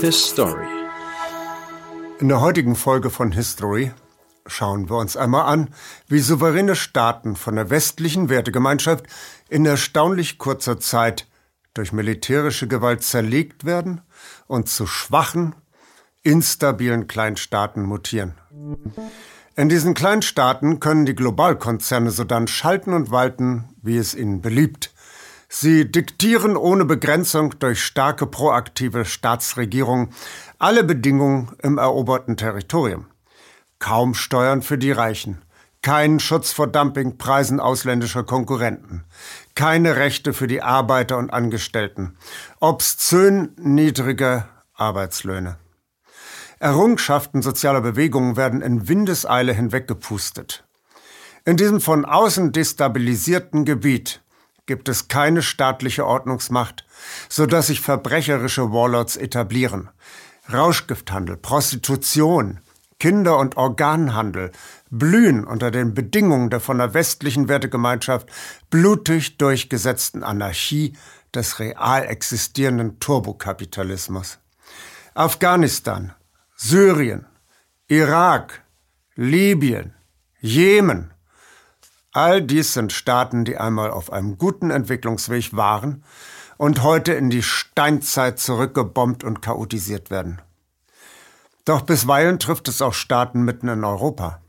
History. In der heutigen Folge von History schauen wir uns einmal an, wie souveräne Staaten von der westlichen Wertegemeinschaft in erstaunlich kurzer Zeit durch militärische Gewalt zerlegt werden und zu schwachen, instabilen Kleinstaaten mutieren. In diesen Kleinstaaten können die Globalkonzerne sodann schalten und walten, wie es ihnen beliebt. Sie diktieren ohne Begrenzung durch starke proaktive Staatsregierungen alle Bedingungen im eroberten Territorium. Kaum Steuern für die Reichen, keinen Schutz vor Dumpingpreisen ausländischer Konkurrenten, keine Rechte für die Arbeiter und Angestellten, obszön niedrige Arbeitslöhne. Errungenschaften sozialer Bewegungen werden in Windeseile hinweggepustet. In diesem von außen destabilisierten Gebiet gibt es keine staatliche Ordnungsmacht, so dass sich verbrecherische Warlords etablieren. Rauschgifthandel, Prostitution, Kinder- und Organhandel blühen unter den Bedingungen der von der westlichen Wertegemeinschaft blutig durchgesetzten Anarchie des real existierenden Turbokapitalismus. Afghanistan, Syrien, Irak, Libyen, Jemen, All dies sind Staaten, die einmal auf einem guten Entwicklungsweg waren und heute in die Steinzeit zurückgebombt und chaotisiert werden. Doch bisweilen trifft es auch Staaten mitten in Europa.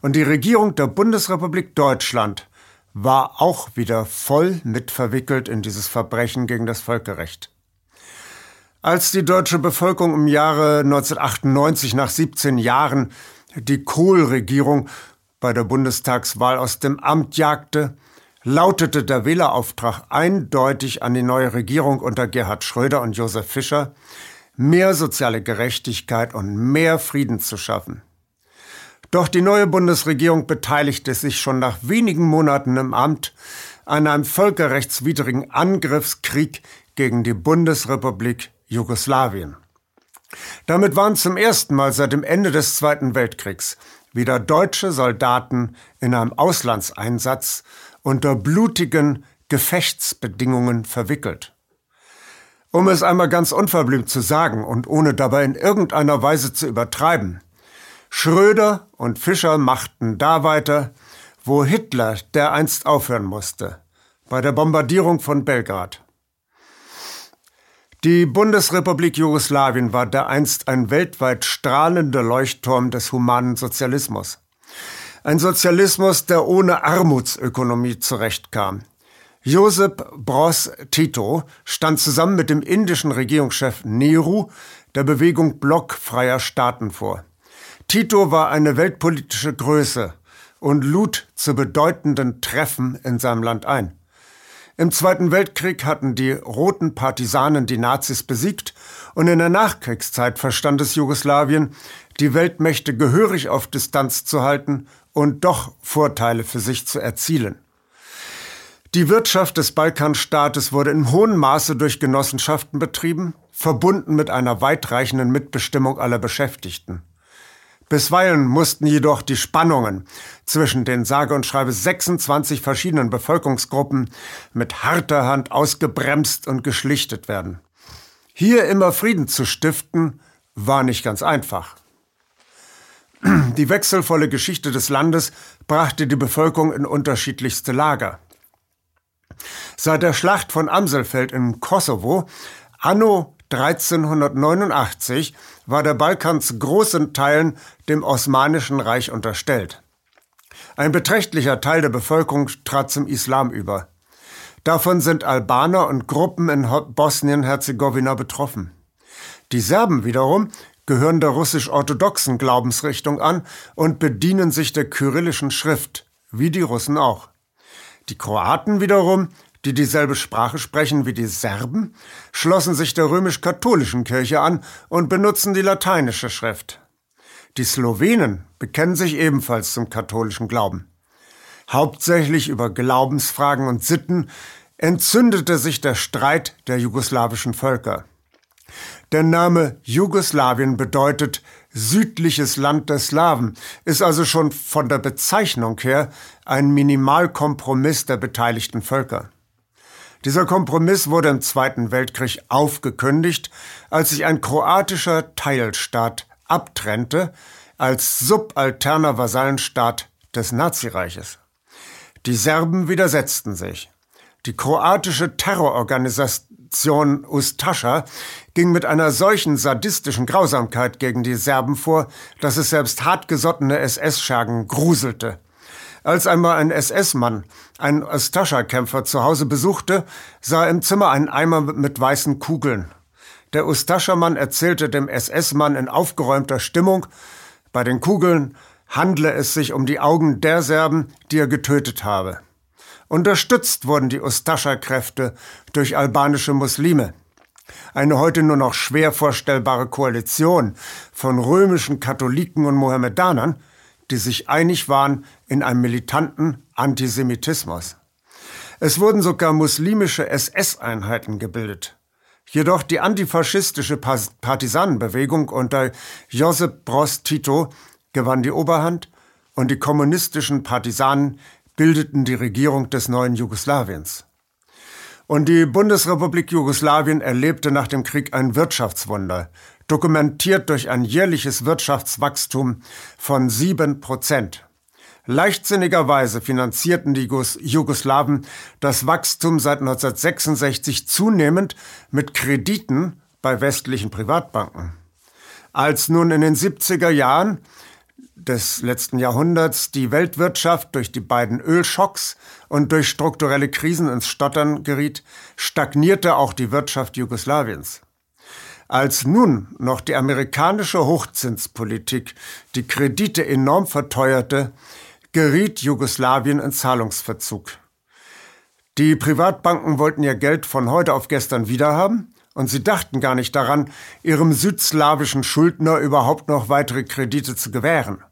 Und die Regierung der Bundesrepublik Deutschland war auch wieder voll mitverwickelt in dieses Verbrechen gegen das Völkerrecht. Als die deutsche Bevölkerung im Jahre 1998 nach 17 Jahren die Kohl-Regierung bei der Bundestagswahl aus dem Amt jagte, lautete der Wählerauftrag eindeutig an die neue Regierung unter Gerhard Schröder und Josef Fischer, mehr soziale Gerechtigkeit und mehr Frieden zu schaffen. Doch die neue Bundesregierung beteiligte sich schon nach wenigen Monaten im Amt an einem völkerrechtswidrigen Angriffskrieg gegen die Bundesrepublik Jugoslawien. Damit waren zum ersten Mal seit dem Ende des Zweiten Weltkriegs wieder deutsche Soldaten in einem Auslandseinsatz unter blutigen Gefechtsbedingungen verwickelt. Um es einmal ganz unverblümt zu sagen und ohne dabei in irgendeiner Weise zu übertreiben, Schröder und Fischer machten da weiter, wo Hitler dereinst aufhören musste, bei der Bombardierung von Belgrad. Die Bundesrepublik Jugoslawien war dereinst ein weltweit strahlender Leuchtturm des humanen Sozialismus. Ein Sozialismus, der ohne Armutsökonomie zurechtkam. Josep Broz Tito stand zusammen mit dem indischen Regierungschef Nehru der Bewegung blockfreier Staaten vor. Tito war eine weltpolitische Größe und lud zu bedeutenden Treffen in seinem Land ein. Im Zweiten Weltkrieg hatten die roten Partisanen die Nazis besiegt und in der Nachkriegszeit verstand es Jugoslawien, die Weltmächte gehörig auf Distanz zu halten und doch Vorteile für sich zu erzielen. Die Wirtschaft des Balkanstaates wurde in hohem Maße durch Genossenschaften betrieben, verbunden mit einer weitreichenden Mitbestimmung aller Beschäftigten. Bisweilen mussten jedoch die Spannungen zwischen den sage und schreibe 26 verschiedenen Bevölkerungsgruppen mit harter Hand ausgebremst und geschlichtet werden. Hier immer Frieden zu stiften, war nicht ganz einfach. Die wechselvolle Geschichte des Landes brachte die Bevölkerung in unterschiedlichste Lager. Seit der Schlacht von Amselfeld im Kosovo anno 1389 war der Balkan zu großen Teilen dem Osmanischen Reich unterstellt. Ein beträchtlicher Teil der Bevölkerung trat zum Islam über. Davon sind Albaner und Gruppen in Bosnien-Herzegowina betroffen. Die Serben wiederum gehören der russisch-orthodoxen Glaubensrichtung an und bedienen sich der kyrillischen Schrift, wie die Russen auch. Die Kroaten wiederum die dieselbe Sprache sprechen wie die Serben, schlossen sich der römisch-katholischen Kirche an und benutzen die lateinische Schrift. Die Slowenen bekennen sich ebenfalls zum katholischen Glauben. Hauptsächlich über Glaubensfragen und Sitten entzündete sich der Streit der jugoslawischen Völker. Der Name Jugoslawien bedeutet südliches Land der Slawen, ist also schon von der Bezeichnung her ein Minimalkompromiss der beteiligten Völker. Dieser Kompromiss wurde im Zweiten Weltkrieg aufgekündigt, als sich ein kroatischer Teilstaat abtrennte als subalterner Vasallenstaat des Nazireiches. Die Serben widersetzten sich. Die kroatische Terrororganisation Ustascha ging mit einer solchen sadistischen Grausamkeit gegen die Serben vor, dass es selbst hartgesottene SS-Schergen gruselte. Als einmal ein SS-Mann einen Ustascha-Kämpfer zu Hause besuchte, sah er im Zimmer einen Eimer mit weißen Kugeln. Der Ustascha-Mann erzählte dem SS-Mann in aufgeräumter Stimmung, bei den Kugeln handle es sich um die Augen der Serben, die er getötet habe. Unterstützt wurden die Ustascha-Kräfte durch albanische Muslime. Eine heute nur noch schwer vorstellbare Koalition von römischen Katholiken und Mohammedanern, die sich einig waren in einem militanten Antisemitismus. Es wurden sogar muslimische SS-Einheiten gebildet. Jedoch die antifaschistische Partisanenbewegung unter Josip Broz Tito gewann die Oberhand und die kommunistischen Partisanen bildeten die Regierung des neuen Jugoslawiens. Und die Bundesrepublik Jugoslawien erlebte nach dem Krieg ein Wirtschaftswunder, dokumentiert durch ein jährliches Wirtschaftswachstum von sieben Prozent. Leichtsinnigerweise finanzierten die Jugoslawen das Wachstum seit 1966 zunehmend mit Krediten bei westlichen Privatbanken. Als nun in den 70er Jahren des letzten Jahrhunderts die Weltwirtschaft durch die beiden Ölschocks und durch strukturelle Krisen ins Stottern geriet, stagnierte auch die Wirtschaft Jugoslawiens. Als nun noch die amerikanische Hochzinspolitik die Kredite enorm verteuerte, geriet Jugoslawien in Zahlungsverzug. Die Privatbanken wollten ihr Geld von heute auf gestern wiederhaben und sie dachten gar nicht daran, ihrem südslawischen Schuldner überhaupt noch weitere Kredite zu gewähren.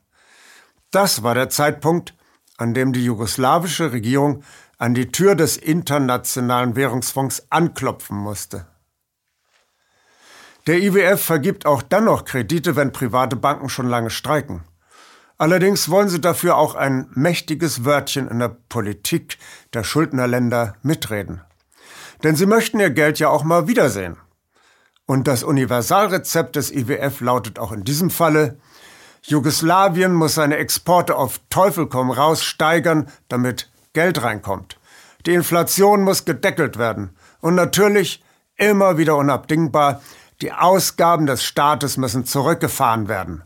Das war der Zeitpunkt, an dem die jugoslawische Regierung an die Tür des Internationalen Währungsfonds anklopfen musste. Der IWF vergibt auch dann noch Kredite, wenn private Banken schon lange streiken. Allerdings wollen sie dafür auch ein mächtiges Wörtchen in der Politik der Schuldnerländer mitreden. Denn sie möchten ihr Geld ja auch mal wiedersehen. Und das Universalrezept des IWF lautet auch in diesem Falle, Jugoslawien muss seine Exporte auf Teufel komm raus steigern, damit Geld reinkommt. Die Inflation muss gedeckelt werden. Und natürlich, immer wieder unabdingbar, die Ausgaben des Staates müssen zurückgefahren werden.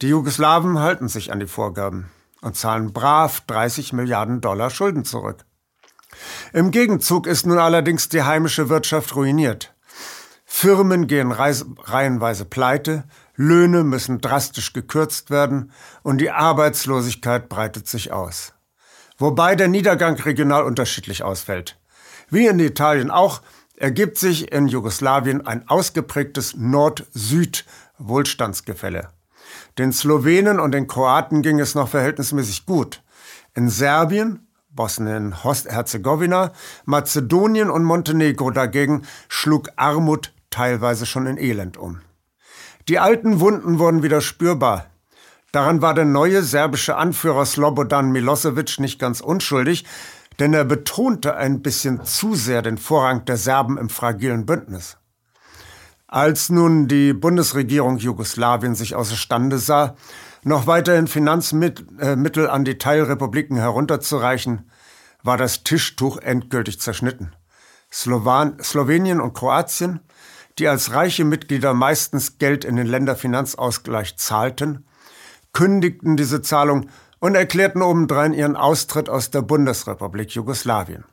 Die Jugoslawen halten sich an die Vorgaben und zahlen brav 30 Milliarden Dollar Schulden zurück. Im Gegenzug ist nun allerdings die heimische Wirtschaft ruiniert. Firmen gehen reihenweise pleite, Löhne müssen drastisch gekürzt werden und die Arbeitslosigkeit breitet sich aus. Wobei der Niedergang regional unterschiedlich ausfällt. Wie in Italien auch, ergibt sich in Jugoslawien ein ausgeprägtes Nord-Süd-Wohlstandsgefälle. Den Slowenen und den Kroaten ging es noch verhältnismäßig gut. In Serbien, Bosnien-Herzegowina, Mazedonien und Montenegro dagegen schlug Armut teilweise schon in Elend um. Die alten Wunden wurden wieder spürbar. Daran war der neue serbische Anführer Slobodan Milosevic nicht ganz unschuldig, denn er betonte ein bisschen zu sehr den Vorrang der Serben im fragilen Bündnis. Als nun die Bundesregierung Jugoslawien sich außerstande sah, noch weiterhin Finanzmittel äh, an die Teilrepubliken herunterzureichen, war das Tischtuch endgültig zerschnitten. Slowan Slowenien und Kroatien, die als reiche Mitglieder meistens Geld in den Länderfinanzausgleich zahlten, kündigten diese Zahlung und erklärten obendrein ihren Austritt aus der Bundesrepublik Jugoslawien.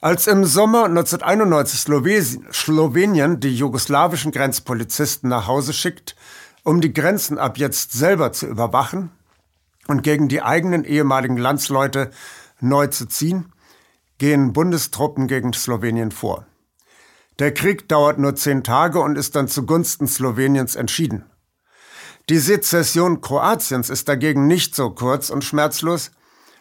Als im Sommer 1991 Slowenien die jugoslawischen Grenzpolizisten nach Hause schickt, um die Grenzen ab jetzt selber zu überwachen und gegen die eigenen ehemaligen Landsleute neu zu ziehen, gehen Bundestruppen gegen Slowenien vor. Der Krieg dauert nur zehn Tage und ist dann zugunsten Sloweniens entschieden. Die Sezession Kroatiens ist dagegen nicht so kurz und schmerzlos,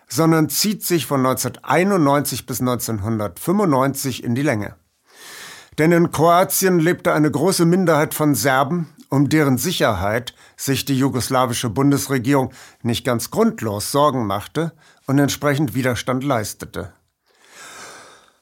sondern zieht sich von 1991 bis 1995 in die Länge. Denn in Kroatien lebte eine große Minderheit von Serben, um deren Sicherheit sich die jugoslawische Bundesregierung nicht ganz grundlos Sorgen machte und entsprechend Widerstand leistete.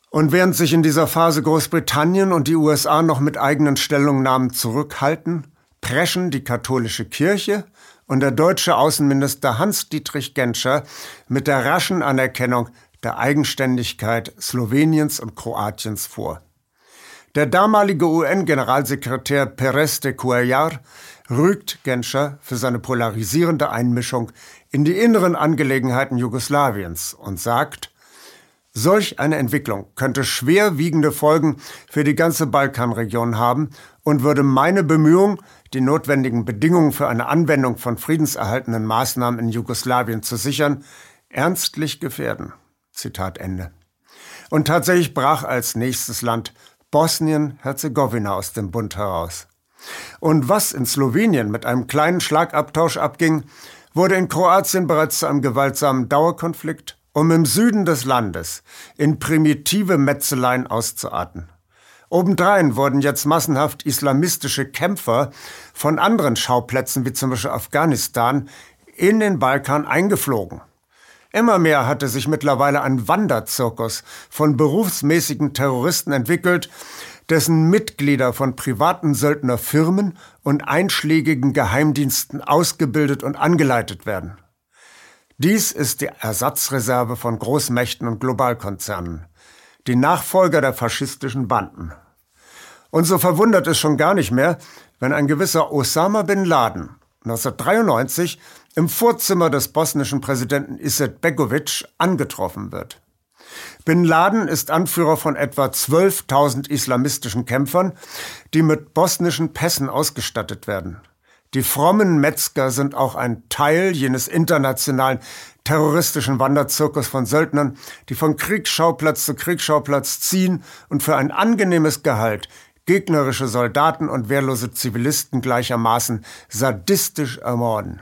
Und während sich in dieser Phase Großbritannien und die USA noch mit eigenen Stellungnahmen zurückhalten, preschen die katholische Kirche und der deutsche Außenminister Hans-Dietrich Genscher mit der raschen Anerkennung der Eigenständigkeit Sloweniens und Kroatiens vor. Der damalige UN-Generalsekretär Perez de Cuellar rügt Genscher für seine polarisierende Einmischung in die inneren Angelegenheiten Jugoslawiens und sagt, solch eine Entwicklung könnte schwerwiegende Folgen für die ganze Balkanregion haben und würde meine Bemühungen, die notwendigen Bedingungen für eine Anwendung von friedenserhaltenden Maßnahmen in Jugoslawien zu sichern, ernstlich gefährden. Zitat Ende. Und tatsächlich brach als nächstes Land Bosnien-Herzegowina aus dem Bund heraus. Und was in Slowenien mit einem kleinen Schlagabtausch abging, wurde in Kroatien bereits zu einem gewaltsamen Dauerkonflikt um im Süden des Landes in primitive Metzeleien auszuarten. Obendrein wurden jetzt massenhaft islamistische Kämpfer von anderen Schauplätzen wie zum Beispiel Afghanistan in den Balkan eingeflogen. Immer mehr hatte sich mittlerweile ein Wanderzirkus von berufsmäßigen Terroristen entwickelt, dessen Mitglieder von privaten Söldnerfirmen und einschlägigen Geheimdiensten ausgebildet und angeleitet werden. Dies ist die Ersatzreserve von Großmächten und Globalkonzernen, die Nachfolger der faschistischen Banden. Und so verwundert es schon gar nicht mehr, wenn ein gewisser Osama bin Laden 1993 im Vorzimmer des bosnischen Präsidenten Iset Begovic angetroffen wird. Bin Laden ist Anführer von etwa 12.000 islamistischen Kämpfern, die mit bosnischen Pässen ausgestattet werden. Die frommen Metzger sind auch ein Teil jenes internationalen terroristischen Wanderzirkus von Söldnern, die von Kriegsschauplatz zu Kriegsschauplatz ziehen und für ein angenehmes Gehalt gegnerische Soldaten und wehrlose Zivilisten gleichermaßen sadistisch ermorden.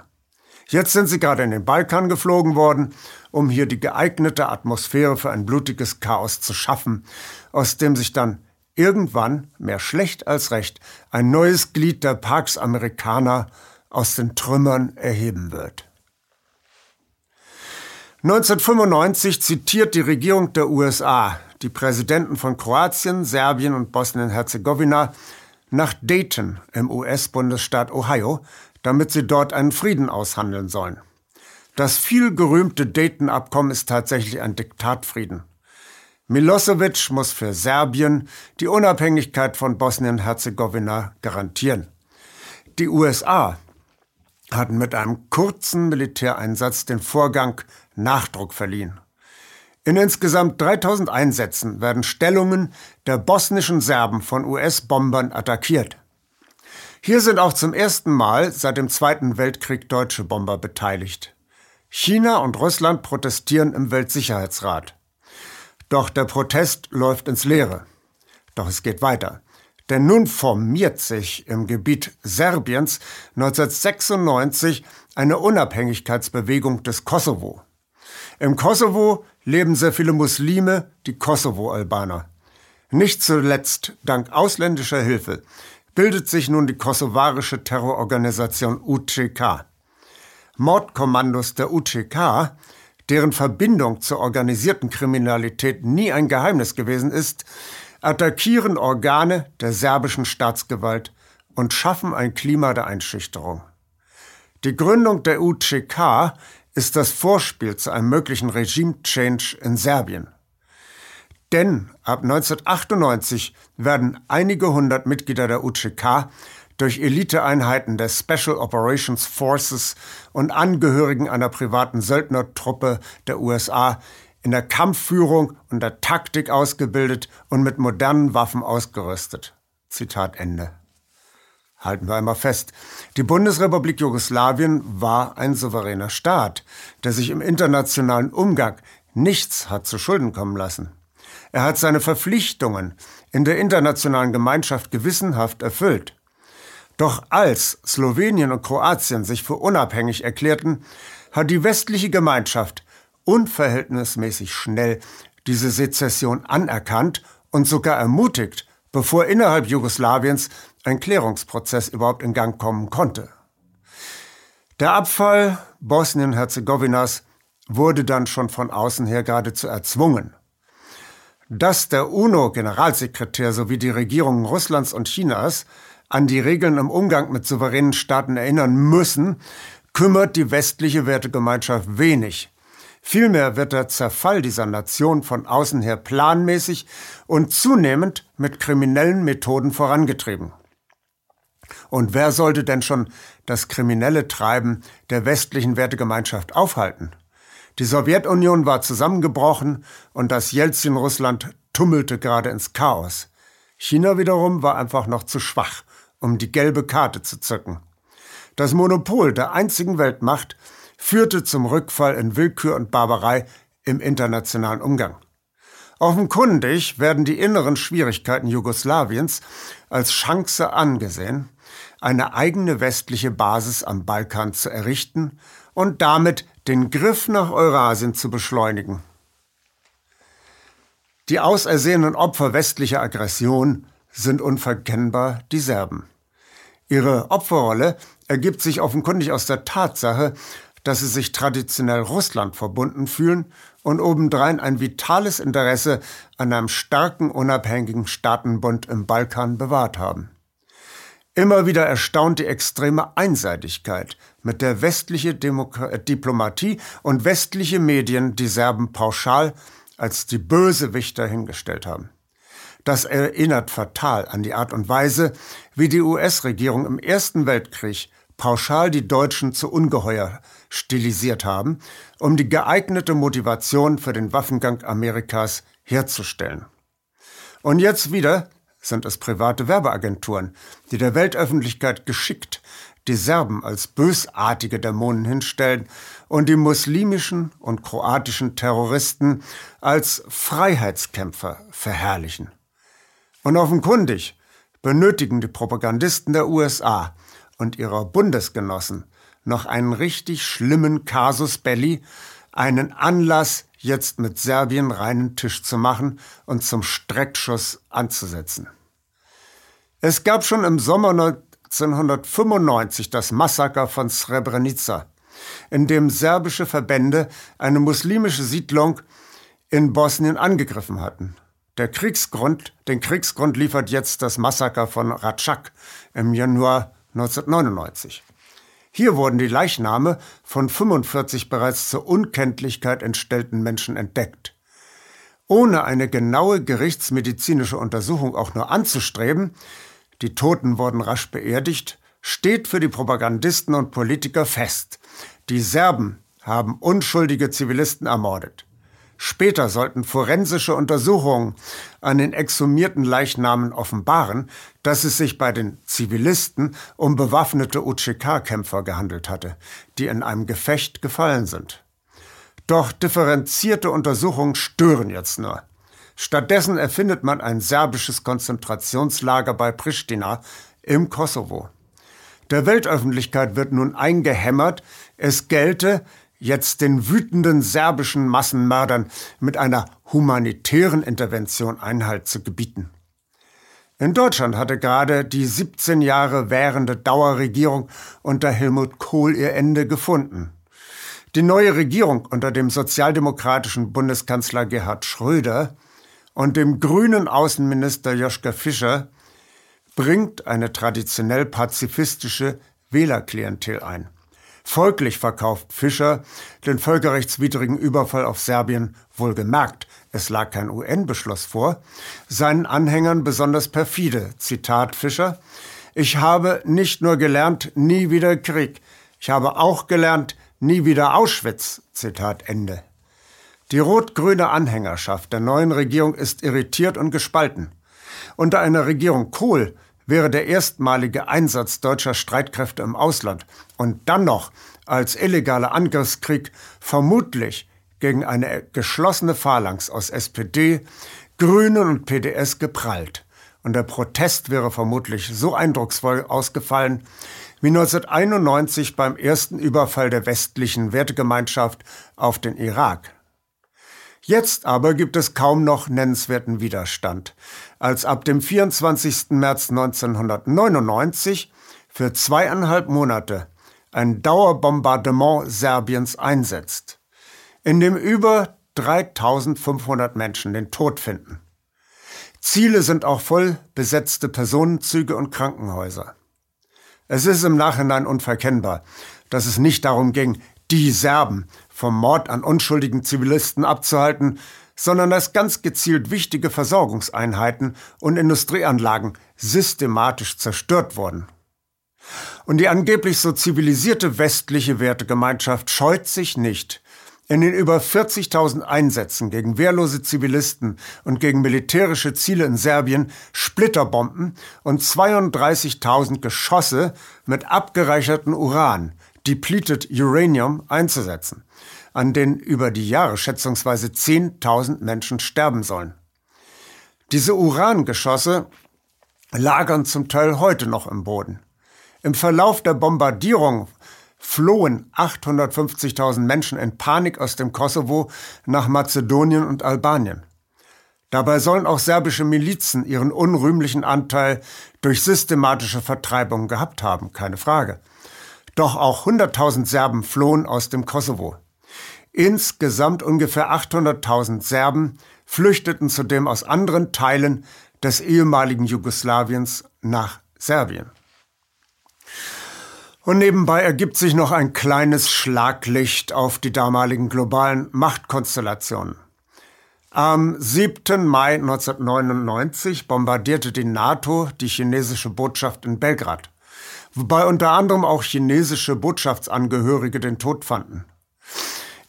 Jetzt sind sie gerade in den Balkan geflogen worden, um hier die geeignete Atmosphäre für ein blutiges Chaos zu schaffen, aus dem sich dann irgendwann, mehr schlecht als recht, ein neues Glied der Parks Amerikaner aus den Trümmern erheben wird. 1995 zitiert die Regierung der USA die Präsidenten von Kroatien, Serbien und Bosnien-Herzegowina nach Dayton im US-Bundesstaat Ohio, damit sie dort einen Frieden aushandeln sollen. Das vielgerühmte Dayton-Abkommen ist tatsächlich ein Diktatfrieden. Milosevic muss für Serbien die Unabhängigkeit von Bosnien-Herzegowina garantieren. Die USA hatten mit einem kurzen Militäreinsatz den Vorgang Nachdruck verliehen. In insgesamt 3000 Einsätzen werden Stellungen der bosnischen Serben von US-Bombern attackiert. Hier sind auch zum ersten Mal seit dem Zweiten Weltkrieg deutsche Bomber beteiligt. China und Russland protestieren im Weltsicherheitsrat. Doch der Protest läuft ins Leere. Doch es geht weiter. Denn nun formiert sich im Gebiet Serbiens 1996 eine Unabhängigkeitsbewegung des Kosovo. Im Kosovo leben sehr viele Muslime, die Kosovo-Albaner. Nicht zuletzt dank ausländischer Hilfe bildet sich nun die kosovarische Terrororganisation UCK. Mordkommandos der UCK deren Verbindung zur organisierten Kriminalität nie ein Geheimnis gewesen ist, attackieren Organe der serbischen Staatsgewalt und schaffen ein Klima der Einschüchterung. Die Gründung der UCK ist das Vorspiel zu einem möglichen Regime-Change in Serbien. Denn ab 1998 werden einige hundert Mitglieder der UCK durch Eliteeinheiten der Special Operations Forces und Angehörigen einer privaten Söldnertruppe der USA in der Kampfführung und der Taktik ausgebildet und mit modernen Waffen ausgerüstet. Zitat Ende. Halten wir einmal fest. Die Bundesrepublik Jugoslawien war ein souveräner Staat, der sich im internationalen Umgang nichts hat zu Schulden kommen lassen. Er hat seine Verpflichtungen in der internationalen Gemeinschaft gewissenhaft erfüllt. Doch als Slowenien und Kroatien sich für unabhängig erklärten, hat die westliche Gemeinschaft unverhältnismäßig schnell diese Sezession anerkannt und sogar ermutigt, bevor innerhalb Jugoslawiens ein Klärungsprozess überhaupt in Gang kommen konnte. Der Abfall Bosnien-Herzegowinas wurde dann schon von außen her geradezu erzwungen. Dass der UNO-Generalsekretär sowie die Regierungen Russlands und Chinas an die Regeln im Umgang mit souveränen Staaten erinnern müssen, kümmert die westliche Wertegemeinschaft wenig. Vielmehr wird der Zerfall dieser Nation von außen her planmäßig und zunehmend mit kriminellen Methoden vorangetrieben. Und wer sollte denn schon das kriminelle Treiben der westlichen Wertegemeinschaft aufhalten? Die Sowjetunion war zusammengebrochen und das Jelzin-Russland tummelte gerade ins Chaos. China wiederum war einfach noch zu schwach, um die gelbe Karte zu zücken. Das Monopol der einzigen Weltmacht führte zum Rückfall in Willkür und Barbarei im internationalen Umgang. Offenkundig werden die inneren Schwierigkeiten Jugoslawiens als Chance angesehen, eine eigene westliche Basis am Balkan zu errichten und damit den Griff nach Eurasien zu beschleunigen. Die ausersehenen Opfer westlicher Aggression sind unverkennbar die Serben. Ihre Opferrolle ergibt sich offenkundig aus der Tatsache, dass sie sich traditionell Russland verbunden fühlen und obendrein ein vitales Interesse an einem starken, unabhängigen Staatenbund im Balkan bewahrt haben. Immer wieder erstaunt die extreme Einseitigkeit, mit der westliche Demokra äh, Diplomatie und westliche Medien die Serben pauschal als die Bösewichter hingestellt haben. Das erinnert fatal an die Art und Weise, wie die US-Regierung im Ersten Weltkrieg pauschal die Deutschen zu Ungeheuer stilisiert haben, um die geeignete Motivation für den Waffengang Amerikas herzustellen. Und jetzt wieder sind es private Werbeagenturen, die der Weltöffentlichkeit geschickt die Serben als bösartige Dämonen hinstellen und die muslimischen und kroatischen Terroristen als Freiheitskämpfer verherrlichen. Und offenkundig benötigen die Propagandisten der USA und ihrer Bundesgenossen noch einen richtig schlimmen Casus belli, einen Anlass, jetzt mit Serbien reinen Tisch zu machen und zum Streckschuss anzusetzen. Es gab schon im Sommer 1995 das Massaker von Srebrenica, in dem serbische Verbände eine muslimische Siedlung in Bosnien angegriffen hatten. Der Kriegsgrund, den Kriegsgrund liefert jetzt das Massaker von Ratschak im Januar 1999. Hier wurden die Leichname von 45 bereits zur Unkenntlichkeit entstellten Menschen entdeckt. Ohne eine genaue gerichtsmedizinische Untersuchung auch nur anzustreben, die Toten wurden rasch beerdigt, steht für die Propagandisten und Politiker fest. Die Serben haben unschuldige Zivilisten ermordet. Später sollten forensische Untersuchungen an den exhumierten Leichnamen offenbaren, dass es sich bei den Zivilisten um bewaffnete UCK-Kämpfer gehandelt hatte, die in einem Gefecht gefallen sind. Doch differenzierte Untersuchungen stören jetzt nur. Stattdessen erfindet man ein serbisches Konzentrationslager bei Pristina im Kosovo. Der Weltöffentlichkeit wird nun eingehämmert, es gelte, jetzt den wütenden serbischen Massenmördern mit einer humanitären Intervention Einhalt zu gebieten. In Deutschland hatte gerade die 17 Jahre währende Dauerregierung unter Helmut Kohl ihr Ende gefunden. Die neue Regierung unter dem sozialdemokratischen Bundeskanzler Gerhard Schröder und dem grünen Außenminister Joschka Fischer bringt eine traditionell pazifistische Wählerklientel ein. Folglich verkauft Fischer den völkerrechtswidrigen Überfall auf Serbien wohlgemerkt, es lag kein UN-Beschluss vor, seinen Anhängern besonders perfide. Zitat Fischer, ich habe nicht nur gelernt, nie wieder Krieg, ich habe auch gelernt, nie wieder Auschwitz. Zitat Ende. Die rot-grüne Anhängerschaft der neuen Regierung ist irritiert und gespalten. Unter einer Regierung Kohl wäre der erstmalige Einsatz deutscher Streitkräfte im Ausland und dann noch als illegaler Angriffskrieg vermutlich gegen eine geschlossene Phalanx aus SPD, Grünen und PDS geprallt. Und der Protest wäre vermutlich so eindrucksvoll ausgefallen wie 1991 beim ersten Überfall der westlichen Wertegemeinschaft auf den Irak. Jetzt aber gibt es kaum noch nennenswerten Widerstand, als ab dem 24. März 1999 für zweieinhalb Monate ein Dauerbombardement Serbiens einsetzt, in dem über 3500 Menschen den Tod finden. Ziele sind auch voll besetzte Personenzüge und Krankenhäuser. Es ist im Nachhinein unverkennbar, dass es nicht darum ging, die Serben vom Mord an unschuldigen Zivilisten abzuhalten, sondern dass ganz gezielt wichtige Versorgungseinheiten und Industrieanlagen systematisch zerstört wurden. Und die angeblich so zivilisierte westliche Wertegemeinschaft scheut sich nicht, in den über 40.000 Einsätzen gegen wehrlose Zivilisten und gegen militärische Ziele in Serbien Splitterbomben und 32.000 Geschosse mit abgereichertem Uran, depleted Uranium, einzusetzen, an denen über die Jahre schätzungsweise 10.000 Menschen sterben sollen. Diese Urangeschosse lagern zum Teil heute noch im Boden. Im Verlauf der Bombardierung flohen 850.000 Menschen in Panik aus dem Kosovo nach Mazedonien und Albanien. Dabei sollen auch serbische Milizen ihren unrühmlichen Anteil durch systematische Vertreibung gehabt haben, keine Frage. Doch auch 100.000 Serben flohen aus dem Kosovo. Insgesamt ungefähr 800.000 Serben flüchteten zudem aus anderen Teilen des ehemaligen Jugoslawiens nach Serbien. Und nebenbei ergibt sich noch ein kleines Schlaglicht auf die damaligen globalen Machtkonstellationen. Am 7. Mai 1999 bombardierte die NATO die chinesische Botschaft in Belgrad, wobei unter anderem auch chinesische Botschaftsangehörige den Tod fanden.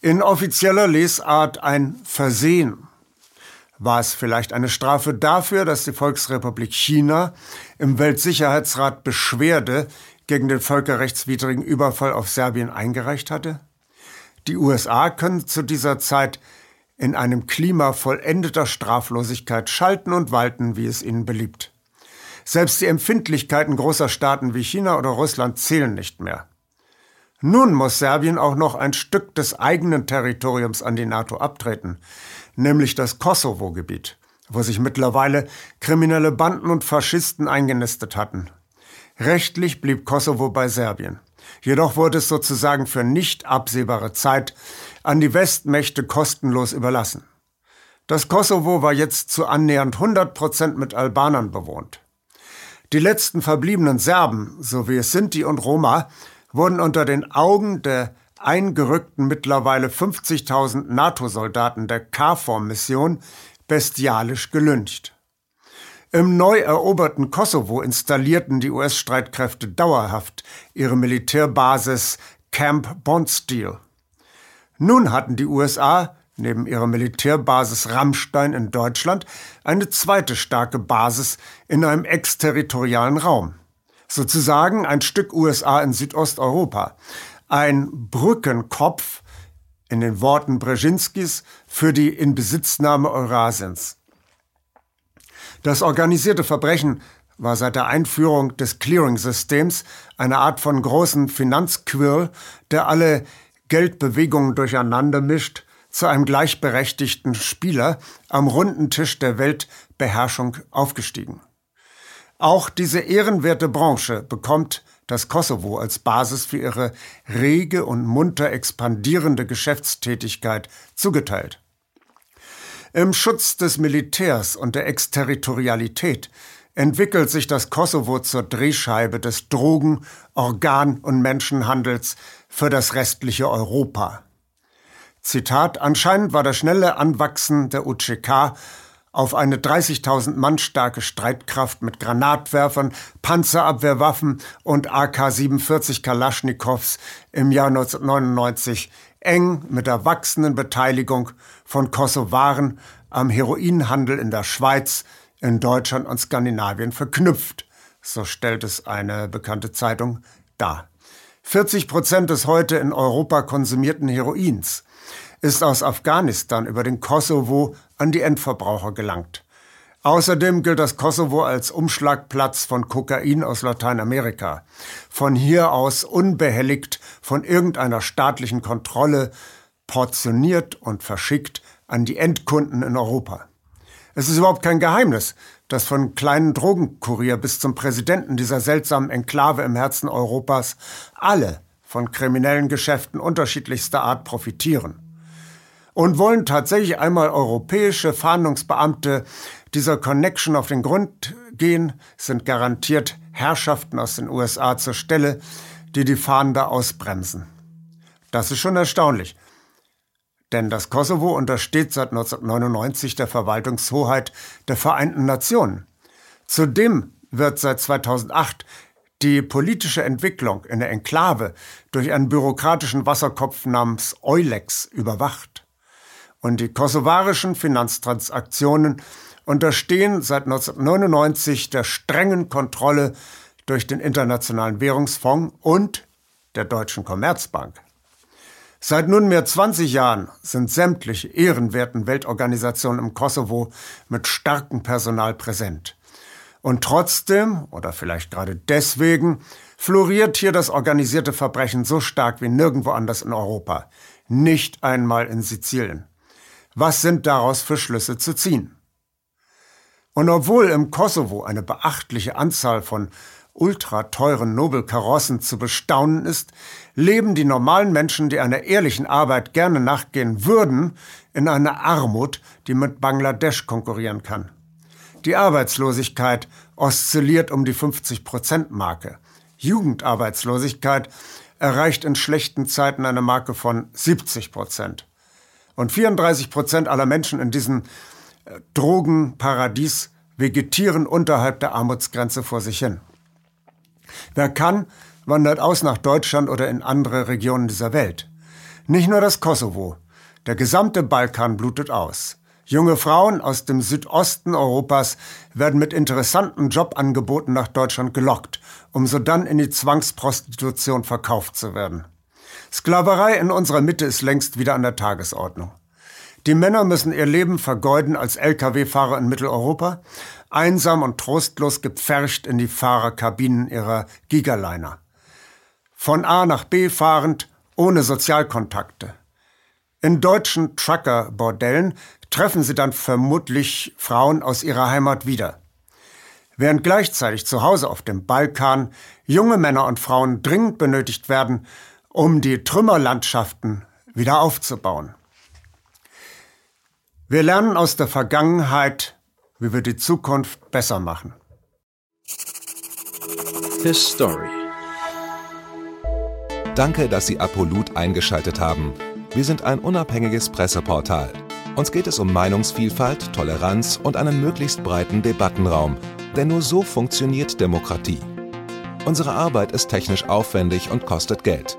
In offizieller Lesart ein Versehen. War es vielleicht eine Strafe dafür, dass die Volksrepublik China im Weltsicherheitsrat Beschwerde gegen den völkerrechtswidrigen Überfall auf Serbien eingereicht hatte? Die USA können zu dieser Zeit in einem Klima vollendeter Straflosigkeit schalten und walten, wie es ihnen beliebt. Selbst die Empfindlichkeiten großer Staaten wie China oder Russland zählen nicht mehr. Nun muss Serbien auch noch ein Stück des eigenen Territoriums an die NATO abtreten, nämlich das Kosovo-Gebiet, wo sich mittlerweile kriminelle Banden und Faschisten eingenistet hatten. Rechtlich blieb Kosovo bei Serbien. Jedoch wurde es sozusagen für nicht absehbare Zeit an die Westmächte kostenlos überlassen. Das Kosovo war jetzt zu annähernd 100 Prozent mit Albanern bewohnt. Die letzten verbliebenen Serben, so wie es Sinti und Roma, wurden unter den Augen der eingerückten mittlerweile 50.000 NATO-Soldaten der KFOR-Mission bestialisch gelyncht. Im neu eroberten Kosovo installierten die US-Streitkräfte dauerhaft ihre Militärbasis Camp Bondsteel. Nun hatten die USA neben ihrer Militärbasis Rammstein in Deutschland eine zweite starke Basis in einem exterritorialen Raum. Sozusagen ein Stück USA in Südosteuropa. Ein Brückenkopf in den Worten Brzezinskis für die Inbesitznahme Eurasiens. Das organisierte Verbrechen war seit der Einführung des Clearing-Systems eine Art von großen Finanzquirl, der alle Geldbewegungen durcheinander mischt, zu einem gleichberechtigten Spieler am runden Tisch der Weltbeherrschung aufgestiegen. Auch diese ehrenwerte Branche bekommt das Kosovo als Basis für ihre rege und munter expandierende Geschäftstätigkeit zugeteilt. Im Schutz des Militärs und der Exterritorialität entwickelt sich das Kosovo zur Drehscheibe des Drogen-, Organ- und Menschenhandels für das restliche Europa. Zitat, anscheinend war das schnelle Anwachsen der UCK auf eine 30.000 Mann starke Streitkraft mit Granatwerfern, Panzerabwehrwaffen und AK-47 Kalaschnikows im Jahr 1999 eng mit der wachsenden Beteiligung von Kosovaren am Heroinhandel in der Schweiz, in Deutschland und Skandinavien verknüpft. So stellt es eine bekannte Zeitung dar. 40 Prozent des heute in Europa konsumierten Heroins ist aus Afghanistan über den Kosovo an die Endverbraucher gelangt. Außerdem gilt das Kosovo als Umschlagplatz von Kokain aus Lateinamerika. Von hier aus unbehelligt von irgendeiner staatlichen Kontrolle portioniert und verschickt an die Endkunden in Europa. Es ist überhaupt kein Geheimnis, dass von kleinen Drogenkurier bis zum Präsidenten dieser seltsamen Enklave im Herzen Europas alle von kriminellen Geschäften unterschiedlichster Art profitieren. Und wollen tatsächlich einmal europäische Fahndungsbeamte dieser Connection auf den Grund gehen, sind garantiert Herrschaften aus den USA zur Stelle, die die Fahnder ausbremsen. Das ist schon erstaunlich. Denn das Kosovo untersteht seit 1999 der Verwaltungshoheit der Vereinten Nationen. Zudem wird seit 2008 die politische Entwicklung in der Enklave durch einen bürokratischen Wasserkopf namens Eulex überwacht. Und die kosovarischen Finanztransaktionen unterstehen seit 1999 der strengen Kontrolle durch den Internationalen Währungsfonds und der Deutschen Commerzbank. Seit nunmehr 20 Jahren sind sämtliche ehrenwerten Weltorganisationen im Kosovo mit starkem Personal präsent. Und trotzdem, oder vielleicht gerade deswegen, floriert hier das organisierte Verbrechen so stark wie nirgendwo anders in Europa. Nicht einmal in Sizilien. Was sind daraus für Schlüsse zu ziehen? Und obwohl im Kosovo eine beachtliche Anzahl von ultrateuren Nobelkarossen zu bestaunen ist, leben die normalen Menschen, die einer ehrlichen Arbeit gerne nachgehen würden, in einer Armut, die mit Bangladesch konkurrieren kann. Die Arbeitslosigkeit oszilliert um die 50-Prozent-Marke. Jugendarbeitslosigkeit erreicht in schlechten Zeiten eine Marke von 70 Prozent. Und 34 Prozent aller Menschen in diesem äh, Drogenparadies vegetieren unterhalb der Armutsgrenze vor sich hin. Wer kann, wandert aus nach Deutschland oder in andere Regionen dieser Welt. Nicht nur das Kosovo, der gesamte Balkan blutet aus. Junge Frauen aus dem Südosten Europas werden mit interessanten Jobangeboten nach Deutschland gelockt, um so dann in die Zwangsprostitution verkauft zu werden. Sklaverei in unserer Mitte ist längst wieder an der Tagesordnung. Die Männer müssen ihr Leben vergeuden als Lkw-Fahrer in Mitteleuropa, einsam und trostlos gepfercht in die Fahrerkabinen ihrer Gigaliner. Von A nach B fahrend, ohne Sozialkontakte. In deutschen Trucker-Bordellen treffen sie dann vermutlich Frauen aus ihrer Heimat wieder. Während gleichzeitig zu Hause auf dem Balkan junge Männer und Frauen dringend benötigt werden, um die Trümmerlandschaften wieder aufzubauen. Wir lernen aus der Vergangenheit, wie wir die Zukunft besser machen. His Story. Danke, dass Sie Apolut eingeschaltet haben. Wir sind ein unabhängiges Presseportal. Uns geht es um Meinungsvielfalt, Toleranz und einen möglichst breiten Debattenraum, denn nur so funktioniert Demokratie. Unsere Arbeit ist technisch aufwendig und kostet Geld.